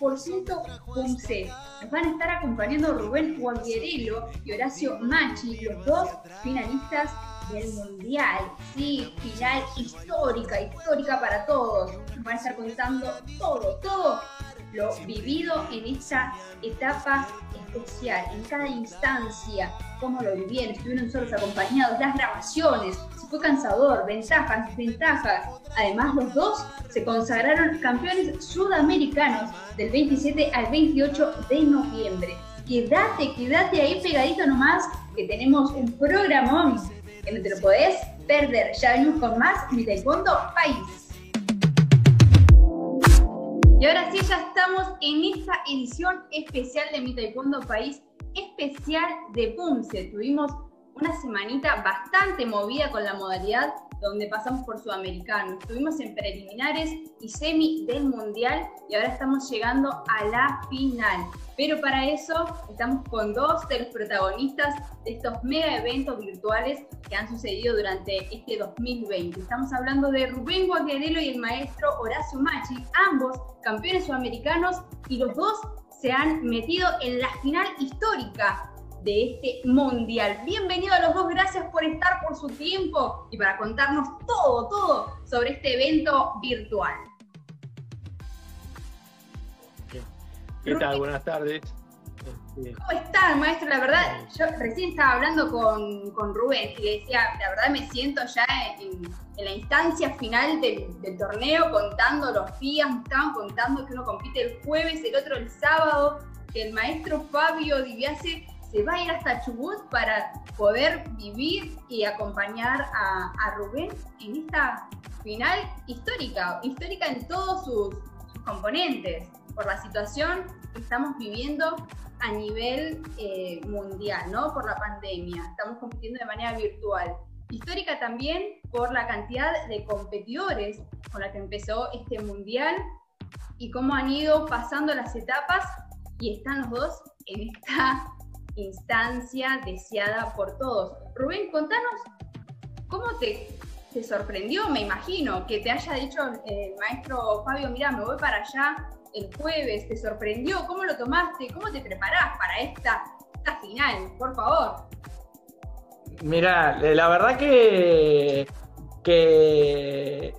100% Punce. Nos van a estar acompañando Rubén Guagliarello y Horacio Machi, los dos finalistas del Mundial. Sí, final histórica, histórica para todos. Nos van a estar contando todo, todo lo vivido en esa etapa especial, en cada instancia, cómo lo vivieron, estuvieron solos acompañados, las grabaciones, si fue cansador, ventajas, desventajas. Además, los dos se consagraron campeones sudamericanos del 27 al 28 de noviembre. Quédate, quédate ahí pegadito nomás, que tenemos un programón que no te lo podés perder. Ya venimos con más Mi Taekwondo País. Y ahora sí, ya estamos en esta edición especial de Mi Taekwondo País, especial de Punce. Tuvimos una semanita bastante movida con la modalidad donde pasamos por Sudamericano. Estuvimos en preliminares y semi del Mundial y ahora estamos llegando a la final. Pero para eso estamos con dos de los protagonistas de estos mega eventos virtuales que han sucedido durante este 2020. Estamos hablando de Rubén Guagliarello y el maestro Horacio Machi, ambos campeones sudamericanos y los dos se han metido en la final histórica de este mundial. Bienvenido a los dos, gracias por estar, por su tiempo y para contarnos todo, todo sobre este evento virtual. ¿Qué tal? Buenas tardes. Este, ¿Cómo estás, maestro? La verdad, yo recién estaba hablando con, con Rubén y le decía, la verdad me siento ya en, la instancia final del, torneo, contando los días, me estaban contando que uno compite el jueves, el otro el sábado, que el maestro Fabio Diviase se va a ir hasta Chubut para poder vivir y acompañar a, Rubén en esta final histórica, histórica en todos sus, componentes, por la situación que estamos viviendo a nivel eh, mundial, ¿no? Por la pandemia. Estamos compitiendo de manera virtual. Histórica también por la cantidad de competidores con la que empezó este mundial y cómo han ido pasando las etapas y están los dos en esta instancia deseada por todos. Rubén, contanos cómo te, sorprendió, me imagino, que te haya dicho el maestro Fabio, mira, me voy para allá el jueves, ¿te sorprendió? ¿Cómo lo tomaste? ¿Cómo te preparás para esta, esta final? Por favor. Mira, la verdad que, que,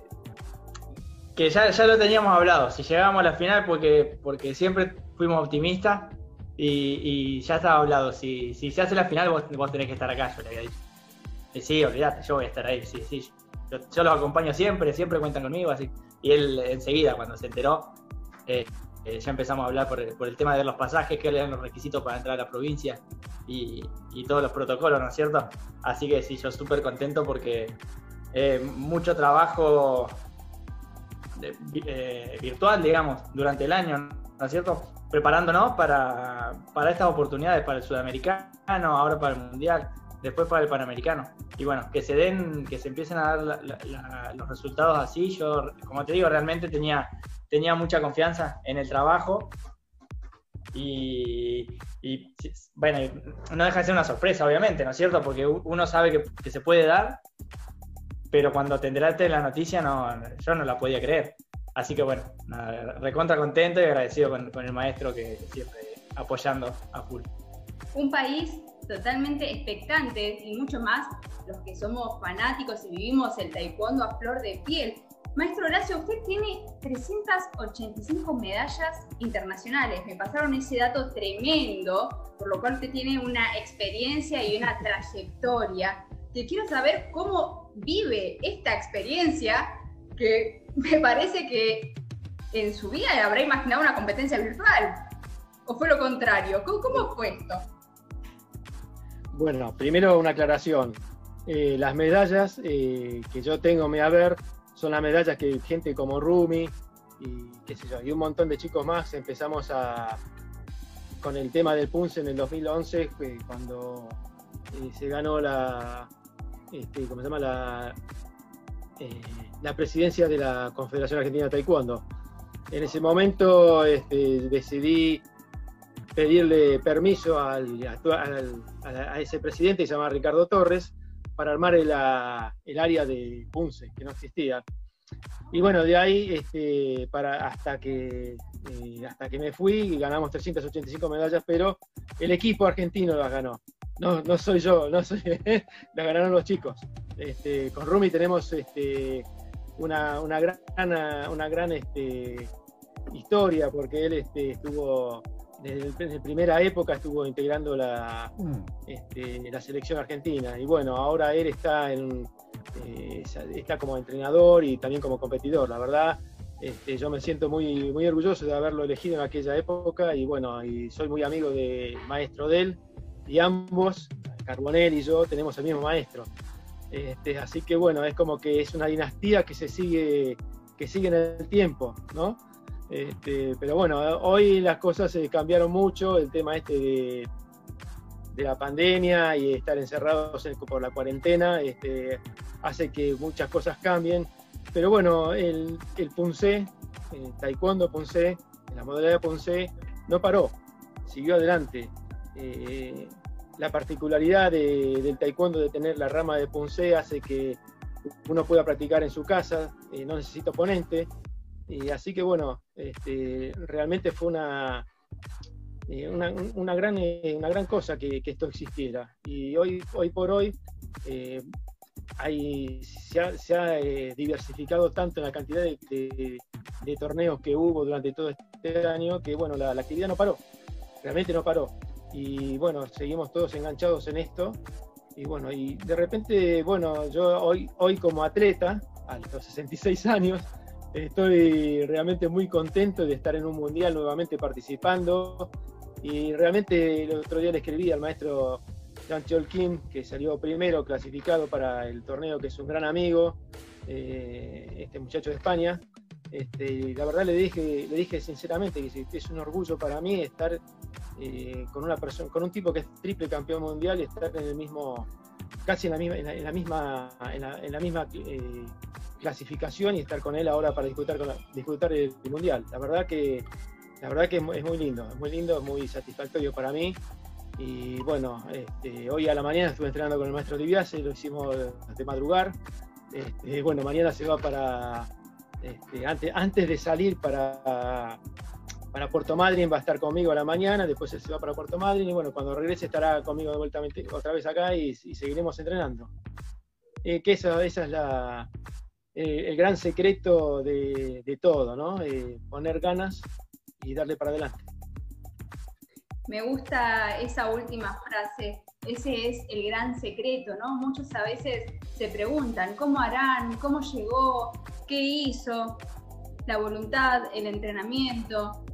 que ya, ya, lo teníamos hablado. Si llegábamos a la final, porque, porque siempre fuimos optimistas y, ya estaba hablado, si, si, se hace la final vos, vos, tenés que estar acá, yo le había dicho. Y sí, olvídate, yo voy a estar ahí, sí, sí. Yo, los acompaño siempre, siempre cuentan conmigo, así. Y él enseguida, cuando se enteró, eh, eh, ya empezamos a hablar por, el tema de los pasajes, que eran los requisitos para entrar a la provincia y, todos los protocolos, ¿no es cierto? Así que sí, yo súper contento porque eh, mucho trabajo virtual, digamos, durante el año, ¿no es cierto? Preparándonos para, para estas oportunidades, para el sudamericano, ahora para el mundial, después para el panamericano. Y bueno, que se den, que se empiecen a dar los resultados así. Yo, como te digo, realmente tenía, tenía mucha confianza en el trabajo. Y, bueno, no deja de ser una sorpresa, obviamente, ¿no es cierto? Porque uno sabe que, que se puede dar, pero cuando te enteraste la noticia, no, yo no la podía creer. Así que bueno, recontra contento y agradecido con, el maestro que siempre apoyando a full. Un país totalmente expectante y mucho más los que somos fanáticos y vivimos el taekwondo a flor de piel. Maestro Horacio, usted tiene 385 medallas internacionales. Me pasaron ese dato tremendo, por lo cual usted tiene una experiencia y una trayectoria. Te quiero saber cómo vive esta experiencia que me parece que en su vida habrá imaginado una competencia virtual. ¿O fue lo contrario? ¿Cómo, fue esto? Bueno, primero una aclaración. Eh, las medallas eh, que yo tengo me a ver son las medallas que gente como Rumi y qué sé yo, y un montón de chicos más empezamos a con el tema del Punce en el 2011 cuando eh, se ganó la este, ¿cómo se llama? la la presidencia de la Confederación Argentina de Taekwondo. En ese momento este, decidí pedirle permiso al, a, ese presidente, que se llama Ricardo Torres, para armar el, área de Punce, que no existía. y bueno, de ahí este, hasta, que, eh, hasta que me fui y ganamos 385 medallas, pero el equipo argentino las ganó. No, no soy yo, no soy, las ganaron los chicos. Este, con Rumi tenemos una, una, gran, una gran este, historia porque él este, estuvo desde, la primera época estuvo integrando la, mm. este, la selección argentina y bueno, ahora él está en, eh, está como entrenador y también como competidor. La verdad, este, yo me siento muy, muy orgulloso de haberlo elegido en aquella época y bueno, y soy muy amigo del maestro de él y ambos, Carbonell y yo, tenemos el mismo maestro. Este, así que bueno, es como que es una dinastía que se sigue, que sigue en el tiempo, ¿no? Este, pero bueno, hoy las cosas se cambiaron mucho, el tema este de, de la pandemia y estar encerrados por la cuarentena este, hace que muchas cosas cambien. Pero bueno, el, el Punce, el Taekwondo Punce, la modalidad Punce, no paró, siguió adelante. Eh, la particularidad del taekwondo de tener la rama de Punce hace que uno pueda practicar en su casa, eh, no necesita oponente, así que bueno, este, realmente fue una, eh, una, gran, eh, una gran cosa que, esto existiera. Y hoy, hoy por hoy hay, se ha, diversificado tanto en la cantidad de, torneos que hubo durante todo este año que bueno, la, actividad no paró, realmente no paró. Y bueno, seguimos todos enganchados en esto. Y bueno, y de repente, bueno, yo hoy, hoy como atleta, a los 66 años, Estoy realmente muy contento de estar en un mundial nuevamente participando. Y realmente el otro día le escribí al maestro Jean Cholkin, que salió primero clasificado para el torneo, que es un gran amigo, eh, este muchacho de España. Este, la verdad le dije, le dije sinceramente que es un orgullo para mí estar eh, con una persona, con un tipo que es triple campeón mundial y estar en el mismo, casi en la misma, en la, misma, en la, misma eh, clasificación y estar con él ahora para disfrutar, con el, mundial. La verdad que la verdad que es, muy lindo, es muy lindo, muy satisfactorio para mí. Y bueno, este, hoy a la mañana estuve entrenando con el maestro Libiase, lo hicimos de madrugar. Este, bueno, mañana se va para, este, antes, antes de salir para, para Puerto Madryn, va a estar conmigo a la mañana, después se va para Puerto Madryn y bueno, cuando regrese estará conmigo de vuelta otra vez acá y, seguiremos entrenando. Eh, que esa, esa es la, el gran secreto de, todo, ¿no? Eh, poner ganas y darle para adelante. Me gusta esa última frase. Ese es el gran secreto, ¿no? Muchos a veces se preguntan cómo harán, cómo llegó, qué hizo. La voluntad, el entrenamiento,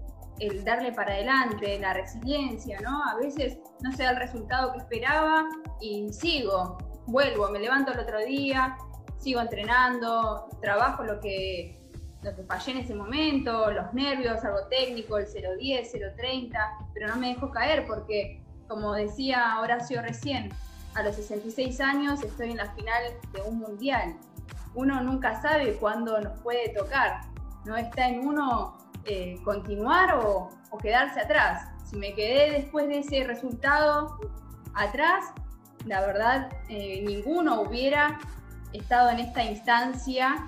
el darle para adelante, la resiliencia, ¿no? A veces no se da el resultado que esperaba y sigo, vuelvo, me levanto el otro día, sigo entrenando, trabajo lo que, lo que fallé en ese momento, los nervios, algo técnico, el 010, 030, pero no me dejo caer porque, como decía Horacio recién, a los 66 años estoy en la final de un mundial. Uno nunca sabe cuándo nos puede tocar. No está en uno eh, continuar o, quedarse atrás. Si me quedé después de ese resultado atrás, la verdad, eh, ninguno hubiera estado en esta instancia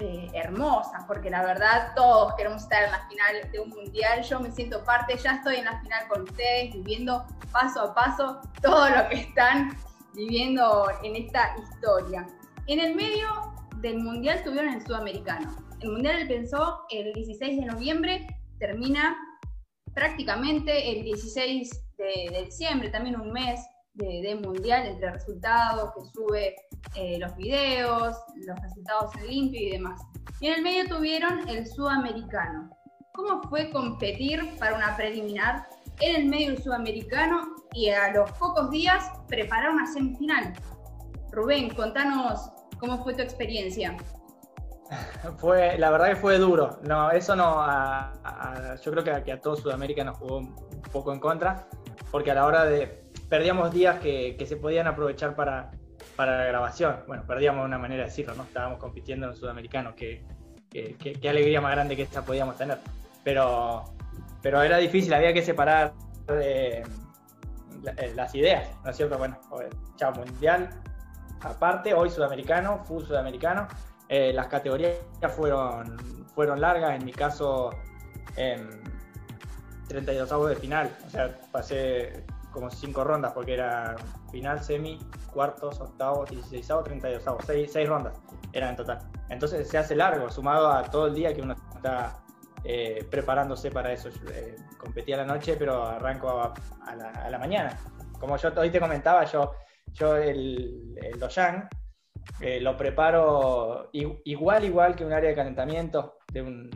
eh, hermosa, porque la verdad todos queremos estar en la final de un mundial. Yo me siento parte, ya estoy en la final con ustedes, viviendo paso a paso todo lo que están viviendo en esta historia. En el medio del mundial tuvieron el sudamericano. El mundial pensó el 16 de noviembre, termina prácticamente el 16 de diciembre, también un mes de, mundial entre resultados, que sube eh, los videos, los resultados en limpio y demás. Y en el medio tuvieron el sudamericano. ¿Cómo fue competir para una preliminar en el medio del sudamericano y a los pocos días preparar una semifinal? Rubén, contanos cómo fue tu experiencia. Fue, la verdad que fue duro. No, eso no, yo creo que a, que a todo Sudamérica nos jugó un poco en contra, porque a la hora de, perdíamos días que, se podían aprovechar para, la grabación. Bueno, perdíamos una manera de decirlo, ¿no? Estábamos compitiendo en sudamericano, qué que, alegría más grande que esta podíamos tener. Pero, pero era difícil, había que separar eh, eh, las ideas, ¿no es cierto? Bueno, chao mundial, aparte, hoy sudamericano, full sudamericano, Eh, las categorías fueron, fueron largas, en mi caso, en 32 avos de final. O sea, pasé como cinco rondas porque era final, semi, cuartos, octavos, 16 avos, 32 avos, seis, seis rondas eran en total. Entonces se hace largo, sumado a todo el día que uno está eh, preparándose para eso. Eh, competí a la noche, pero arranco a, la, mañana. Como yo hoy te comentaba, yo, yo el, el Doyan eh, lo preparo igual, igual que un área de calentamiento de un,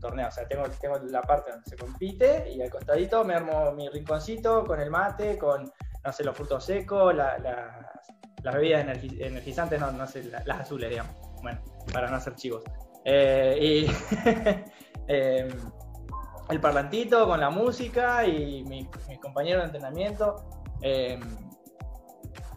torneo. O sea, tengo, tengo la parte donde se compite y al costadito me armo mi rinconcito con el mate, con, no sé, los frutos secos, las bebidas energizantes, no, no sé, las azules, digamos. Bueno, para no hacer chivos. y Em, el parlantito con la música y mis compañeros de entrenamiento.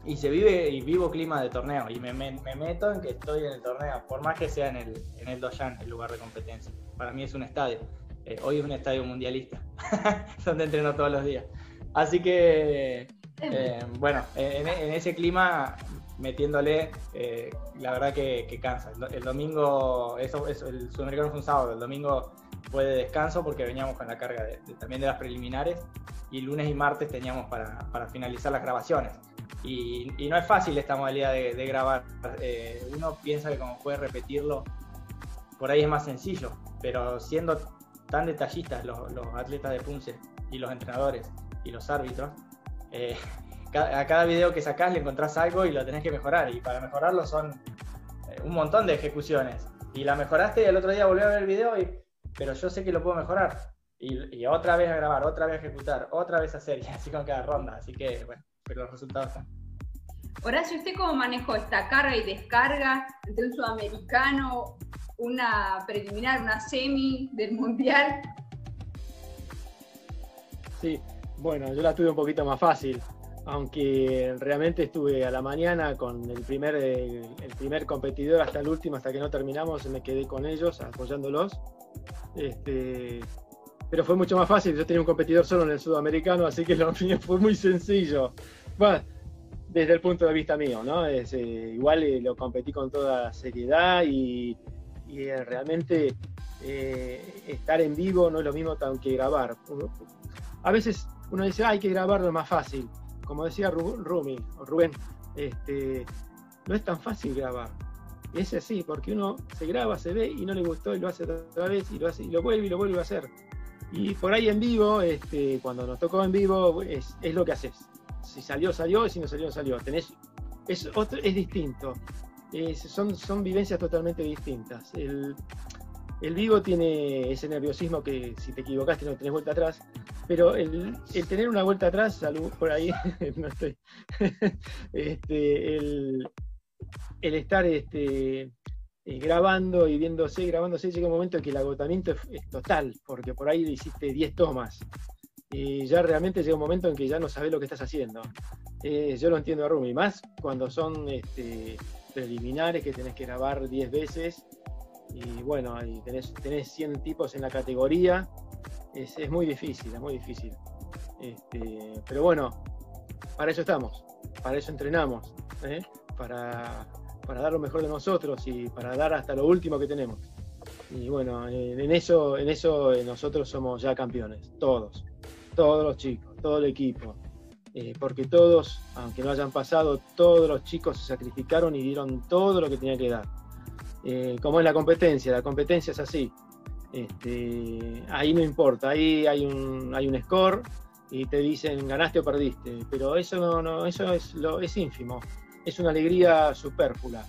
Y se vive y vivo clima de torneo y me, meto en que estoy en el torneo, por más que sea en el, en el Doyan, el lugar de competencia. Para mí es un estadio. Eh, hoy es un estadio mundialista, donde entreno todos los días. Así que, em, bueno, en, ese clima, metiéndole, eh, la verdad que, cansa. El, domingo, eso, eso, el sudamericano fue un sábado, el domingo fue de descanso porque veníamos con la carga también de las preliminares y lunes y martes teníamos para, finalizar las grabaciones. Y, no es fácil esta modalidad de, grabar. Eh, uno piensa que como puede repetirlo, por ahí es más sencillo, pero siendo tan detallistas los, atletas de Punce y los entrenadores y los árbitros, eh, a cada video que sacás le encontrás algo y lo tenés que mejorar. Y para mejorarlo son eh, un montón de ejecuciones. Y la mejoraste y el otro día volví a ver el video y pero yo sé que lo puedo mejorar. Y, otra vez a grabar, otra vez a ejecutar, otra vez a hacer, y así con cada ronda. Así que, bueno, pero los resultados están. Horacio, ¿usted cómo manejó esta carga y descarga entre un sudamericano, una preliminar, una semi del mundial? Sí, bueno, yo la tuve un poquito más fácil, aunque realmente estuve a la mañana con el primer, el primer competidor hasta el último, hasta que no terminamos, me quedé con ellos apoyándolos este, pero fue mucho más fácil. Yo tenía un competidor solo en el sudamericano, así que lo mío fue muy sencillo. Bueno, desde el punto de vista mío, ¿no? Es, eh, igual eh, lo competí con toda seriedad y, eh, realmente estar en vivo no es lo mismo que grabar. A veces uno dice, hay que grabarlo es más fácil. Como decía Rumi, o Rubén, este, no es tan fácil grabar es así, porque uno se graba, se ve y no le gustó y lo hace otra vez y lo hace y lo vuelve y lo vuelve a hacer. Y por ahí en vivo, este, cuando nos tocó en vivo, es, lo que haces. Si salió, salió, y si no salió, salió. Tenés, es, otro, es distinto. son, son vivencias totalmente distintas. El, vivo tiene ese nerviosismo que si te equivocaste no tenés vuelta atrás, pero el, tener una vuelta atrás, por ahí, no estoy, este, el, el estar este, eh, grabando y viéndose, grabándose, llega un momento en que el agotamiento es, total, porque por ahí hiciste 10 tomas. Y ya realmente llega un momento en que ya no sabes lo que estás haciendo. Eh, yo lo entiendo a Rumi, más cuando son este, preliminares que tenés que grabar 10 veces. Y bueno, ahí tenés, tenés 100 tipos en la categoría. Es, muy difícil, es muy difícil. Este, pero bueno, para eso estamos, para eso entrenamos, ¿eh? para, para dar lo mejor de nosotros y para dar hasta lo último que tenemos. Y bueno, en eso, en eso eh, nosotros somos ya campeones, todos, todos los chicos, todo el equipo. Eh, porque todos, aunque no hayan pasado, todos los chicos se sacrificaron y dieron todo lo que tenían que dar. Eh, como es la competencia, la competencia es así. Este, ahí no importa, ahí hay un, hay un score y te dicen ganaste o perdiste, pero eso no, no eso es lo es ínfimo es una alegría superflua.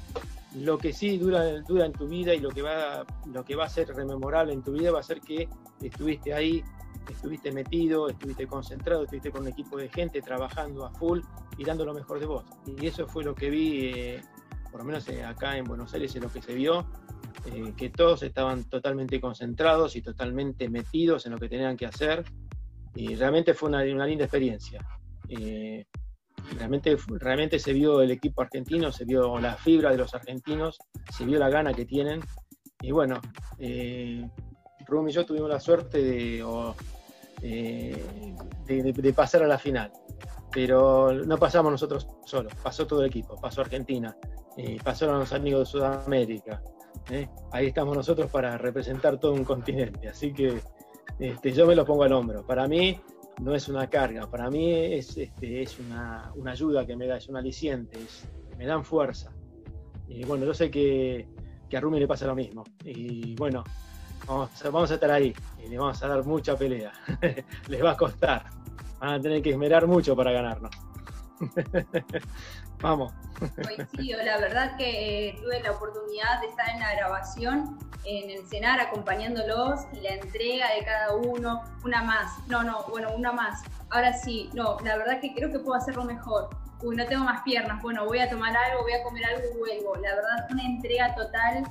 Lo que sí dura, dura en tu vida y lo que, va, lo que va a ser rememorable en tu vida va a ser que estuviste ahí, estuviste metido, estuviste concentrado, estuviste con un equipo de gente trabajando a full y dando lo mejor de vos. Y eso fue lo que vi, eh, por lo menos eh, acá en Buenos Aires, es lo que se vio, eh, que todos estaban totalmente concentrados y totalmente metidos en lo que tenían que hacer. Y realmente fue una, una linda experiencia realmente, realmente se vio el equipo argentino, se vio la fibra de los argentinos, se vio la gana que tienen. Y bueno, eh, y yo tuvimos la suerte de, eh, de, pasar a la final. Pero no pasamos nosotros solos, pasó todo el equipo, pasó Argentina, eh, pasaron los amigos de Sudamérica. ¿eh? ahí estamos nosotros para representar todo un continente. Así que este, yo me lo pongo al hombro. Para mí no es una carga, para mí es, este, es una, ayuda que me da, es un aliciente, me dan fuerza. Y bueno, yo sé que, que, a Rumi le pasa lo mismo. Y bueno, vamos, vamos a estar ahí y le vamos a dar mucha pelea. Les va a costar. Van a tener que esmerar mucho para ganarnos. Vamos. Coincido, la verdad que eh, tuve la oportunidad de estar en la grabación en el cenar acompañándolos y la entrega de cada uno, una más, no, no, bueno, una más. Ahora sí, no, la verdad que creo que puedo hacerlo mejor. Uy, no tengo más piernas, bueno, voy a tomar algo, voy a comer algo y vuelvo. La verdad, una entrega total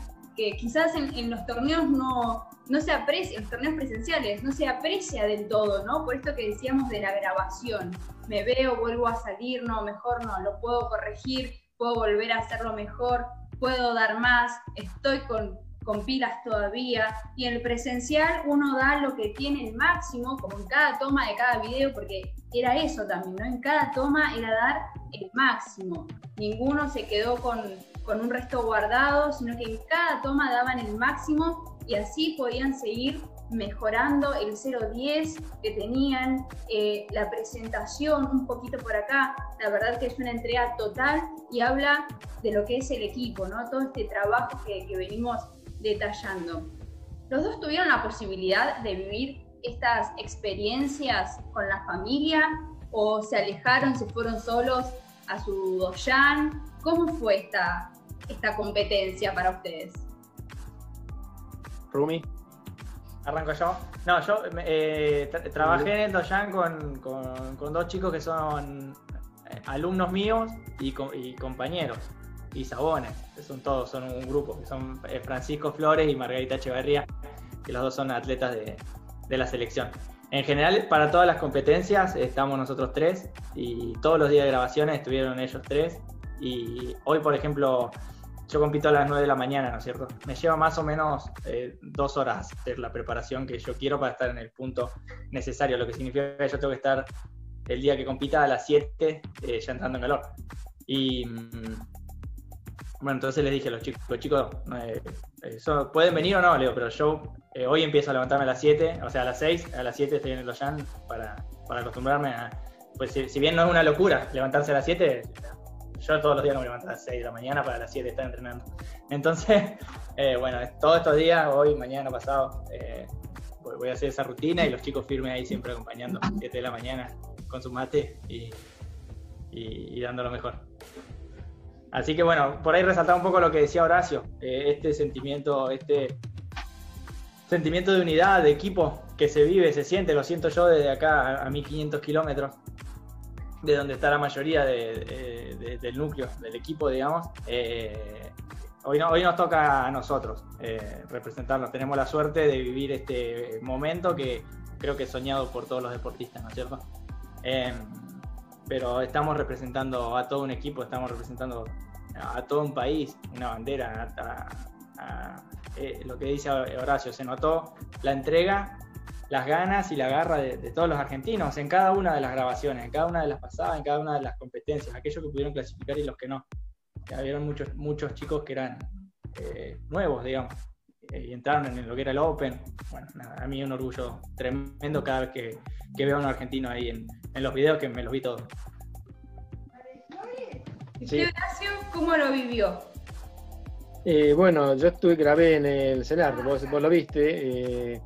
quizás en, los torneos no, no se aprecia, en los torneos presenciales, no se aprecia del todo, ¿no? Por esto que decíamos de la grabación. Me veo, vuelvo a salir, no, mejor no, lo puedo corregir, puedo volver a hacerlo mejor, puedo dar más, estoy con, con pilas todavía. Y en el presencial uno da lo que tiene el máximo, como en cada toma de cada video, porque era eso también, ¿no? En cada toma era dar el máximo. Ninguno se quedó con, con un resto guardado, sino que en cada toma daban el máximo y así podían seguir mejorando el 010 que tenían, eh, la presentación un poquito por acá, la verdad que es una entrega total y habla de lo que es el equipo, ¿no? todo este trabajo que, que venimos detallando. Los dos tuvieron la posibilidad de vivir estas experiencias con la familia o se alejaron, se fueron solos a su doyan. ¿Cómo fue esta, esta competencia para ustedes? Rumi. Arranco yo. No, yo eh, trabajé en el Doyan con, dos chicos que son eh, alumnos míos y, compañeros. Y Sabones, son todos, son un grupo, que son eh, Francisco Flores y Margarita Echeverría, que los dos son atletas de, de la selección. En general, para todas las competencias estamos nosotros tres y todos los días de grabaciones estuvieron ellos tres. Y hoy, por ejemplo, yo compito a las 9 de la mañana, ¿no es cierto? Me lleva más o menos eh, dos horas hacer la preparación que yo quiero para estar en el punto necesario, lo que significa que yo tengo que estar el día que compita a las 7 eh, ya entrando en calor. Y mm, bueno, entonces les dije a los chicos, los chicos, eh, ¿pueden venir o no? Leo, pero yo hoy empiezo a levantarme a las 7, o sea, a las 6, a las 7 estoy en el Loyan para, para acostumbrarme a... Pues si, si bien no es una locura levantarse a las 7, yo todos los días no me levanto a las 6 de la mañana para las 7 estar entrenando. Entonces, eh, bueno, todos estos días, hoy, mañana, pasado, eh, voy a hacer esa rutina y los chicos firmes ahí siempre acompañando, 7 de la mañana con su mate y, y, dando lo mejor. Así que bueno, por ahí resaltaba un poco lo que decía Horacio, eh, este sentimiento, este sentimiento de unidad, de equipo que se vive, se siente, lo siento yo desde acá a 1500 kilómetros, de donde está la mayoría del núcleo, del equipo, digamos. Eh, hoy, hoy nos toca a nosotros eh, representarnos. Tenemos la suerte de vivir este momento que creo que es soñado por todos los deportistas, ¿no es cierto? Em, pero estamos representando a todo un equipo, estamos representando a todo un país, una bandera, eh, lo que dice Horacio, se notó la entrega las ganas y la garra de, todos los argentinos en cada una de las grabaciones, en cada una de las pasadas, en cada una de las competencias, aquellos que pudieron clasificar y los que no. Había muchos, muchos chicos que eran eh, nuevos, digamos, eh, y entraron en lo que era el Open. Bueno, a mí un orgullo tremendo cada vez que, veo a un argentino ahí en, los videos que me los vi todos. Sí. ¿cómo lo vivió? Eh, bueno, yo estuve, grabé en el cenar, vos, vos lo viste. Eh,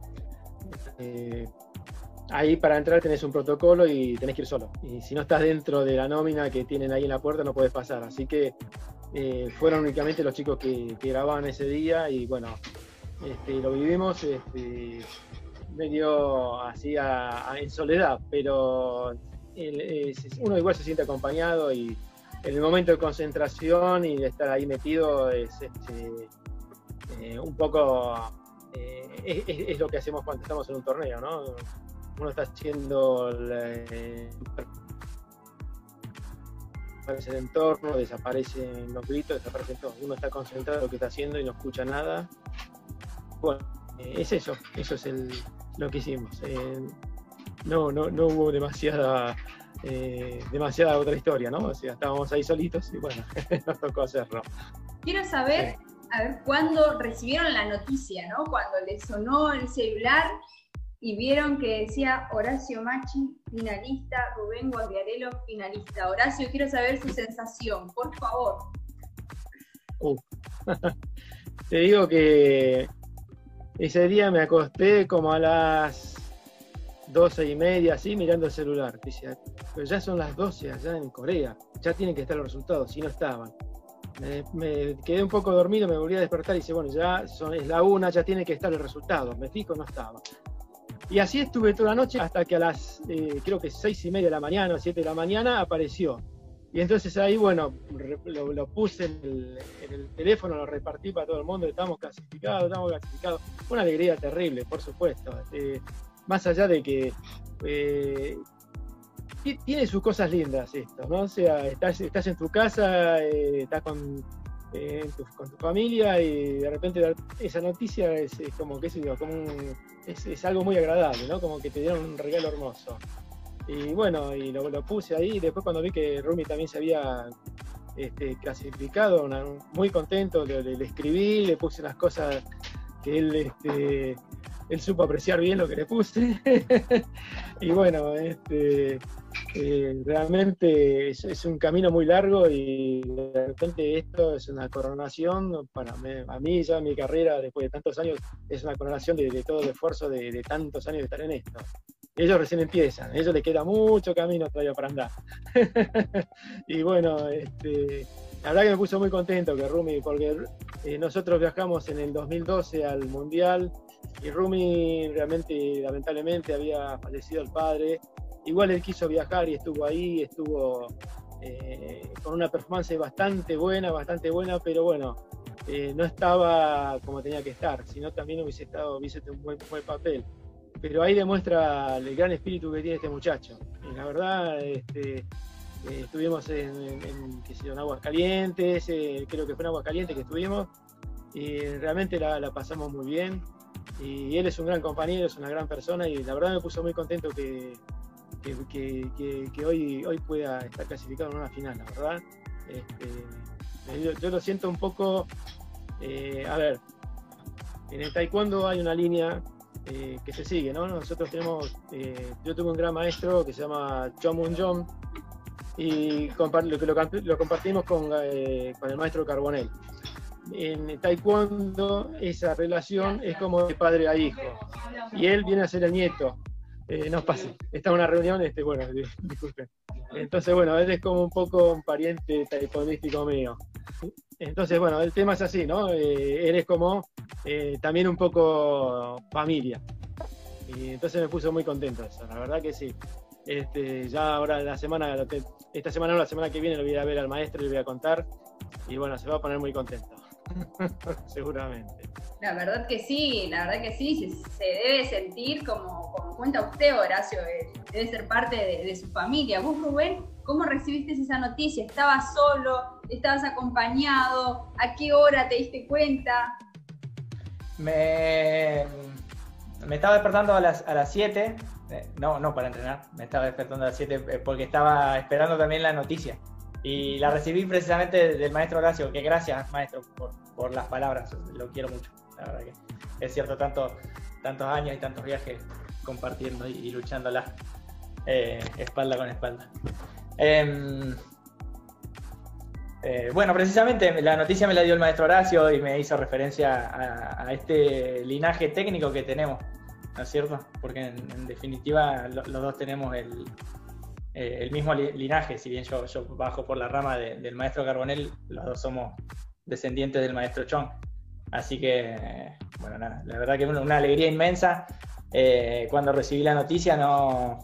ahí para entrar tenés un protocolo y tenés que ir solo. Y si no estás dentro de la nómina que tienen ahí en la puerta, no puedes pasar. Así que eh, fueron únicamente los chicos que, grababan ese día y bueno, este, lo vivimos este, medio así en soledad, pero uno igual se siente acompañado y en el momento de concentración y de estar ahí metido es este, eh, un poco eh, es, lo que hacemos cuando estamos en un torneo, ¿no? Uno está haciendo el entorno, desaparecen los gritos, desaparecen todo. Uno está concentrado en lo que está haciendo y no escucha nada. Bueno, eh, es eso, eso es lo que hicimos. Eh, no, no, no hubo demasiada demasiada otra historia, ¿no? O sea, estábamos ahí solitos y bueno, nos tocó hacerlo. Quiero saber a ver, cuándo recibieron la noticia, ¿no? Cuando les sonó el celular y vieron que decía Horacio Machi, finalista, Rubén Guardiarelo, finalista. Horacio, quiero saber su sensación, por favor. Uh. Te digo que ese día me acosté como a las doce y media, así, mirando el celular. Pero ya son las 12 allá en Corea, ya tienen que estar los resultados, si no estaban. Me, quedé un poco dormido, me volví a despertar y dice, bueno, ya son, es la una, ya tiene que estar el resultado. Me fijo, no estaba. Y así estuve toda la noche hasta que a las, eh, creo que seis y media de la mañana o siete de la mañana apareció. Y entonces ahí, bueno, lo, puse en el, teléfono, lo repartí para todo el mundo, estamos clasificados, estamos clasificados. Una alegría terrible, por supuesto. Eh, más allá de que eh, tiene sus cosas lindas esto, ¿no? O sea, estás, estás en tu casa, eh, estás con, eh, con tu familia y de repente esa noticia es, como, qué sé yo, como es, algo muy agradable, ¿no? Como que te dieron un regalo hermoso. Y bueno, y lo, puse ahí, después cuando vi que Rumi también se había este, clasificado, muy contento, le, le, escribí, le puse unas cosas que él este, él supo apreciar bien lo que le puse. y bueno, este, eh, realmente es, un camino muy largo y de repente esto es una coronación para mí, a mí ya mi carrera después de tantos años es una coronación de, todo el esfuerzo de, tantos años de estar en esto. Ellos recién empiezan, a ellos les queda mucho camino todavía para andar. y bueno, este, la verdad que me puso muy contento que Rumi, porque eh, nosotros viajamos en el 2012 al Mundial y Rumi realmente, lamentablemente, había fallecido el padre. Igual él quiso viajar y estuvo ahí, estuvo eh, con una performance bastante buena, bastante buena, pero bueno, eh, no estaba como tenía que estar, sino también hubiese estado, hubiese un buen, buen papel. Pero ahí demuestra el gran espíritu que tiene este muchacho. Y la verdad, este, eh, estuvimos en, en, en Aguas Calientes, creo que fue en Aguas Calientes que estuvimos, y realmente la, la pasamos muy bien y él es un gran compañero, es una gran persona y la verdad me puso muy contento que, que, hoy, pueda estar clasificado en una final, la verdad. Este, yo, lo siento un poco, eh, a ver, en el taekwondo hay una línea eh, que se sigue, ¿no? Nosotros tenemos, eh, yo tuve un gran maestro que se llama John Moon John y lo, lo, compartimos con, con el maestro Carbonell en taekwondo esa relación es como de padre a hijo. Y él viene a ser el nieto. Eh, no pasa, está en una reunión, este, bueno, disculpen. Entonces, bueno, él es como un poco un pariente taekwondístico mío. Entonces, bueno, el tema es así, ¿no? Eh, él es como eh, también un poco familia. Y entonces me puso muy contento eso, la verdad que sí. Este, ya ahora la semana, esta semana o la semana que viene lo voy a ver al maestro y le voy a contar. Y bueno, se va a poner muy contento. Seguramente. La verdad que sí, la verdad que sí, se, debe sentir como, como, cuenta usted, Horacio, eh, debe ser parte de, su familia. Vos, Rubén, ¿cómo recibiste esa noticia? ¿Estabas solo? ¿Estabas acompañado? ¿A qué hora te diste cuenta? Me, me estaba despertando a las, a las 7, eh, no, no para entrenar, me estaba despertando a las 7 eh, porque estaba esperando también la noticia. Y la recibí precisamente del maestro Horacio, que gracias, maestro, por, las palabras, lo quiero mucho. La verdad que es cierto, tanto, tantos años y tantos viajes compartiendo y, luchándola eh, espalda con espalda. Em, eh, bueno, precisamente la noticia me la dio el maestro Horacio y me hizo referencia a, este linaje técnico que tenemos, ¿no es cierto? Porque en, definitiva los dos tenemos el, eh, el mismo linaje, si bien yo, bajo por la rama del maestro Carbonell, los dos somos descendientes del maestro Chong. Así que, bueno, nada, la verdad que una, alegría inmensa. Eh, cuando recibí la noticia, no.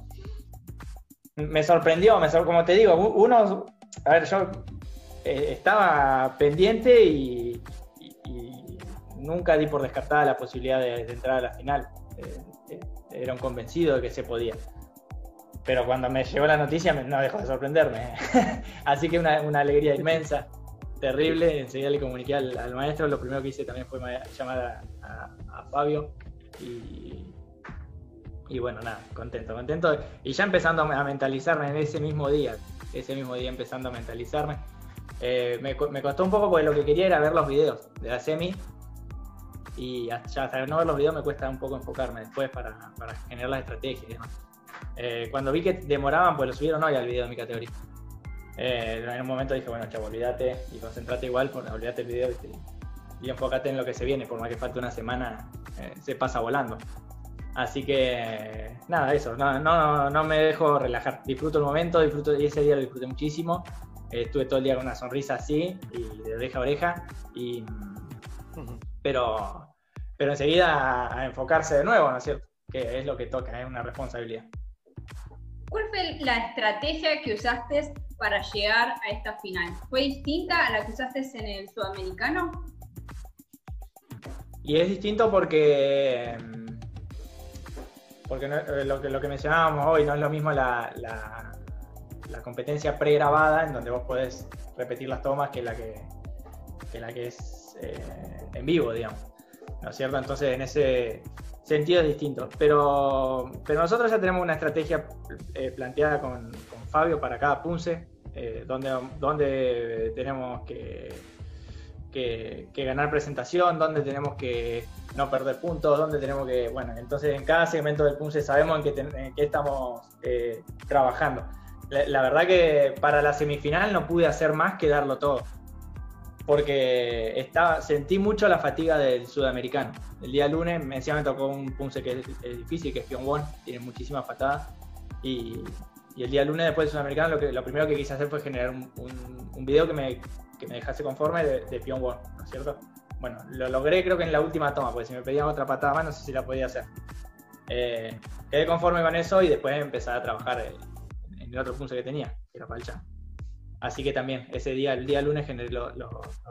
Me sorprendió, me como te digo, uno. A ver, yo eh, estaba pendiente y, nunca di por descartada la posibilidad de, entrar a la final. era un convencido de que se podía pero cuando me llegó la noticia no dejó de sorprenderme. Así que una, una, alegría inmensa, terrible. Enseguida le comuniqué al, maestro. Lo primero que hice también fue llamar a, Fabio. Y, y, bueno, nada, contento, contento. Y ya empezando a mentalizarme en ese mismo día, ese mismo día empezando a mentalizarme. Eh, me, costó un poco porque lo que quería era ver los videos de la semi y ya hasta no ver los videos me cuesta un poco enfocarme después para, generar las estrategias y demás. Eh, cuando vi que demoraban, pues lo subieron hoy al video de mi categoría. Eh, en un momento dije, bueno, chavo, olvídate y concentrate igual, olvídate el video y, y, enfócate en lo que se viene, por más que falte una semana, se pasa volando. Así que nada, eso, no, no, no, me dejo relajar. Disfruto el momento, disfruto, y ese día lo disfruté muchísimo. estuve todo el día con una sonrisa así, y de oreja a oreja, y, pero, pero enseguida a, enfocarse de nuevo, ¿no es cierto? Que es lo que toca, es una responsabilidad. ¿Cuál fue la estrategia que usaste para llegar a esta final? ¿Fue distinta a la que usaste en el sudamericano? Y es distinto porque porque eh, lo, que, lo que mencionábamos hoy no es lo mismo la, la, competencia pregrabada, en donde vos podés repetir las tomas, que la que, la que es eh, en vivo, digamos. ¿No es cierto? Entonces, en ese sentido es distinto. Pero, pero nosotros ya tenemos una estrategia eh, planteada con, Fabio para cada punce, donde, donde tenemos que que, ganar presentación, dónde tenemos que no perder puntos, dónde tenemos que, bueno, entonces en cada segmento del Punce sabemos en qué, estamos eh, trabajando. La, verdad que para la semifinal no pude hacer más que darlo todo, porque estaba, sentí mucho la fatiga del sudamericano. El día lunes me, me tocó un Punce que es, difícil, que es Pyongyang, tiene muchísimas patadas, y, el día lunes después del sudamericano lo, que, lo primero que quise hacer fue generar un, un video que me que me dejase conforme de, de ¿no es cierto? Bueno, lo logré creo que en la última toma, porque si me pedían otra patada más no sé si la podía hacer. Eh, quedé conforme con eso y después empecé a trabajar en, el otro punto que tenía, que era Palchan. Así que también ese día, el día lunes generé los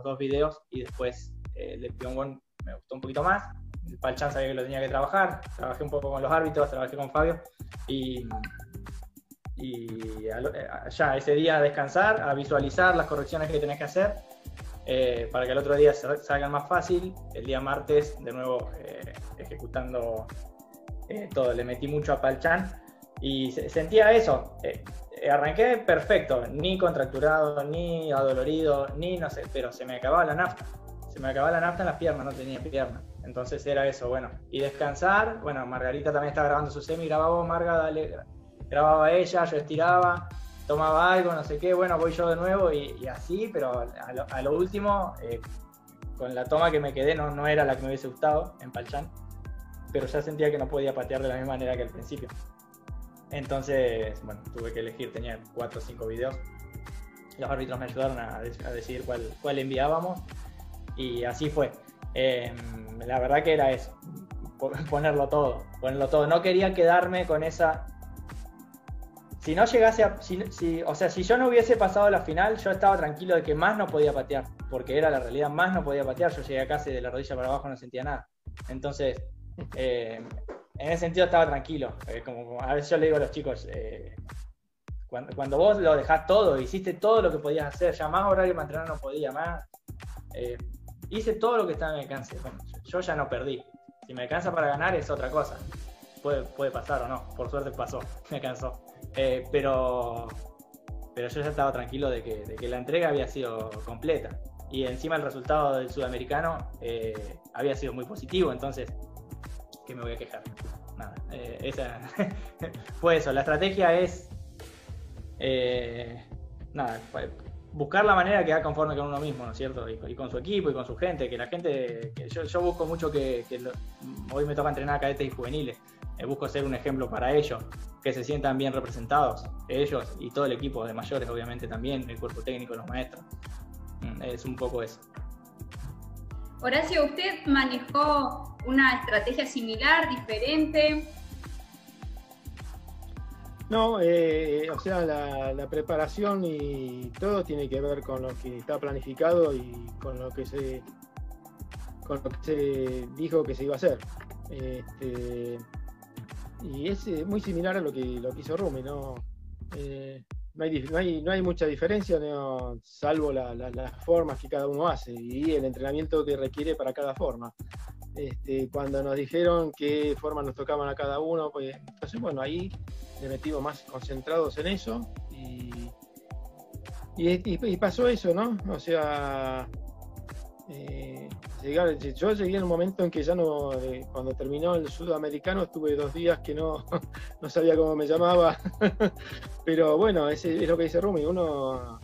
dos videos y después eh, el de Pyongyang me gustó un poquito más. El Palchan sabía que lo tenía que trabajar, trabajé un poco con los árbitros, trabajé con Fabio y eh, ya ese día a descansar, a visualizar las correcciones que tenés que hacer eh, para que el otro día salgan más fácil. El día martes, de nuevo, ejecutando todo, le metí mucho a Palchan y sentía eso. Arranqué perfecto, ni contracturado, ni adolorido, ni no sé, pero se me acababa la nafta. Se me acababa la nafta en las piernas, no tenía piernas. Entonces era eso, bueno. Y descansar, bueno, Margarita también está grabando su semi, grababa Marga, dale, grababa ella, yo estiraba, tomaba algo, no sé qué, bueno, voy yo de nuevo y, así, pero a lo, último, eh, con la toma que me quedé, no, no era la que me hubiese gustado en Palchan, pero ya sentía que no podía patear de la misma manera que al principio. Entonces, bueno, tuve que elegir, tenía cuatro o cinco videos. Los árbitros me ayudaron a, decidir cuál, cuál, enviábamos y así fue. Em, la verdad que era eso, ponerlo todo, ponerlo todo. No quería quedarme con esa si no llegase a. Si, o sea, si yo no hubiese pasado la final, yo estaba tranquilo de que más no podía patear, porque era la realidad, más no podía patear. Yo llegué a casi de la rodilla para abajo no sentía nada. Entonces, en ese sentido estaba tranquilo. Eh, como, a veces yo le digo a los chicos, eh, cuando, vos lo dejás todo, hiciste todo lo que podías hacer, ya más horario para entrenar no podía más. hice todo lo que estaba en mi alcance. yo ya no perdí. Si me alcanza para ganar es otra cosa. Puede, puede pasar o no. Por suerte pasó, me cansó. Eh, pero, pero yo ya estaba tranquilo de que, la entrega había sido completa. Y encima el resultado del sudamericano eh, había sido muy positivo, entonces, ¿qué me voy a quejar? Nada, eh, esa fue eso. La estrategia es, nada, buscar la manera que quedar conforme con uno mismo, ¿no es cierto? Y, con su equipo y con su gente, que la gente, que yo, busco mucho que, hoy me toca entrenar a cadetes y juveniles, busco ser un ejemplo para ellos, que se sientan bien representados, ellos y todo el equipo de mayores, obviamente también, el cuerpo técnico, los maestros. Mm, es un poco eso. Horacio, ¿usted manejó una estrategia similar, diferente? No, eh, o sea, la, preparación y todo tiene que ver con lo que está planificado y con lo que se, con lo que se dijo que se iba a hacer. Este, y es eh, muy similar a lo que, lo hizo Rumi, ¿no? Eh, no, hay, no, hay, mucha diferencia, salvo las formas que cada uno hace y el entrenamiento que requiere para cada forma. Este, cuando nos dijeron qué formas nos tocaban a cada uno, pues entonces bueno, ahí le metimos más concentrados en eso y, y, pasó eso, ¿no? O sea, eh, yo llegué en un momento en que ya no, eh, cuando terminó el sudamericano, estuve dos días que no, no sabía cómo me llamaba, pero bueno, es, es lo que dice Rumi, uno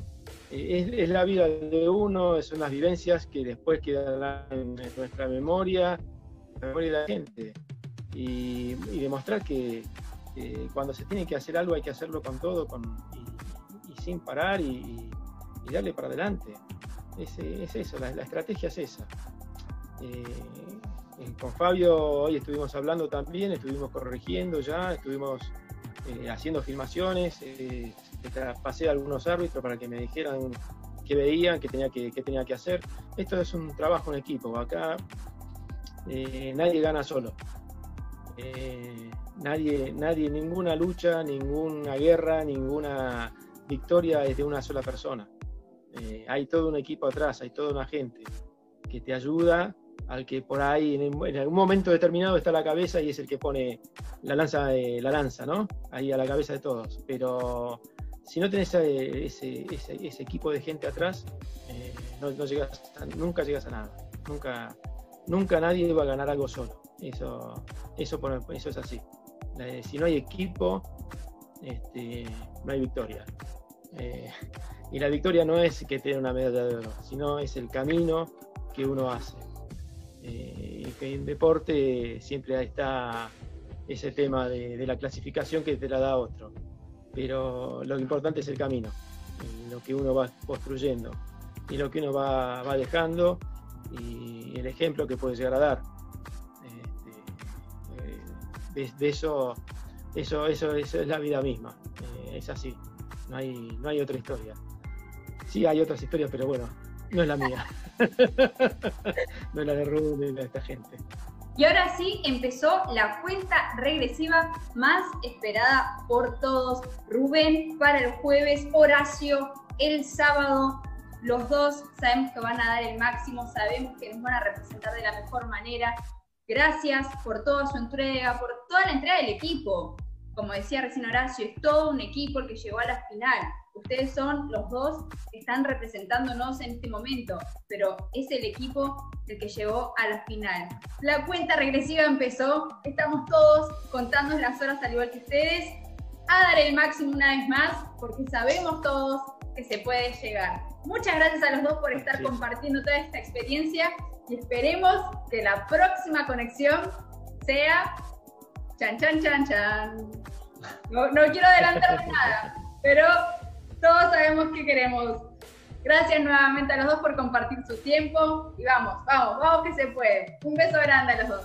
eh, es, la vida de uno, son las vivencias que después quedan en, nuestra memoria, en la memoria de la gente, y, demostrar que cuando se tiene que hacer algo hay que hacerlo con todo, con, sin parar y, darle para adelante. Es, es eso, la, estrategia es esa. Eh, con Fabio hoy estuvimos hablando también, estuvimos corrigiendo ya, estuvimos eh, haciendo filmaciones, eh, pasé a algunos árbitros para que me dijeran qué veían, qué tenía que, qué tenía que hacer. Esto es un trabajo en equipo, acá nadie gana solo. nadie, nadie, ninguna lucha, ninguna guerra, ninguna victoria es de una sola persona. Eh, hay todo un equipo atrás, hay toda una gente que te ayuda, al que por ahí en, algún momento determinado está la cabeza y es el que pone la lanza, la lanza, ¿no? Ahí a la cabeza de todos. Pero si no tenés ese, equipo de gente atrás, eh, no, llegas nunca llegas a nada. Nunca, nunca nadie va a ganar algo solo. Eso, eso, eso es así. Si no hay equipo, este, no hay victoria. Eh, y la victoria no es que tenga una medalla de oro, sino es el camino que uno hace. Eh, que en deporte siempre está ese tema de, la clasificación que te la da otro. Pero lo importante es el camino, lo que uno va construyendo y lo que uno va, dejando y el ejemplo que puede llegar a dar. Este, eh, de, eso, eso, eso, eso, es la vida misma, es así no hay, no hay otra historia. Sí hay otras historias, pero bueno, no es la mía. no es la de Ruth ni la de esta gente. Y ahora sí empezó la cuenta regresiva más esperada por todos. Rubén para el jueves, Horacio el sábado. Los dos sabemos que van a dar el máximo, sabemos que nos van a representar de la mejor manera. Gracias por toda su entrega, por toda la entrega del equipo como decía recién Horacio, es todo un equipo el que llegó a la final. Ustedes son los dos que están representándonos en este momento, pero es el equipo el que llegó a la final. La cuenta regresiva empezó, estamos todos contando las horas al igual que ustedes, a dar el máximo una vez más, porque sabemos todos que se puede llegar. Muchas gracias a los dos por estar compartiendo toda esta experiencia y esperemos que la próxima conexión sea Chan, chan, chan, chan. No, quiero adelantar nada, pero todos sabemos qué queremos. Gracias nuevamente a los dos por compartir su tiempo y vamos, vamos, vamos que se puede. Un beso grande a los dos.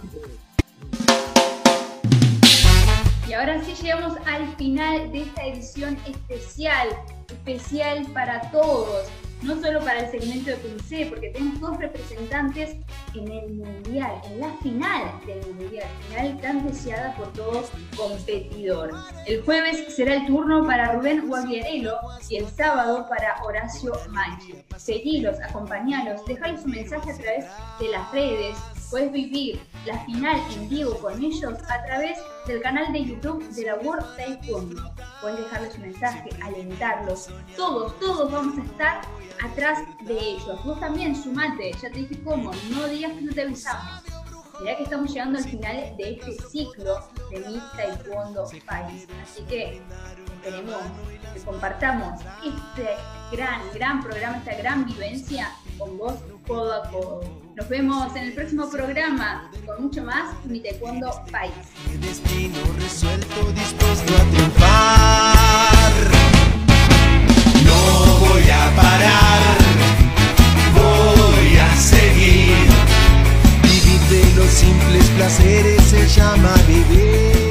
Y ahora sí llegamos al final de esta edición especial, especial para todos no solo para el segmento de PNC, porque tenemos dos representantes en el Mundial, en la final del Mundial, final tan deseada por todos competidores. El jueves será el turno para Rubén Guagliarello y el sábado para Horacio Manchi. Seguilos, acompañalos, dejales un mensaje a través de las redes, puedes vivir la final en vivo con ellos a través del canal de YouTube de la World Taekwondo. Puedes dejarles un mensaje, alentarlos. Todos, todos vamos a estar atrás de ellos. Vos también sumate, ya te dije cómo, no digas que no te avisamos. Mirá que estamos llegando al final de este ciclo de mi Taekwondo País. Así que queremos que compartamos este gran, gran programa, esta gran vivencia con vos codo a codo. Nos vemos en el próximo programa con mucho más Mi Taekwondo País. destino resuelto, dispuesto a triunfar. No voy a parar. los simples placeres se llama vivir.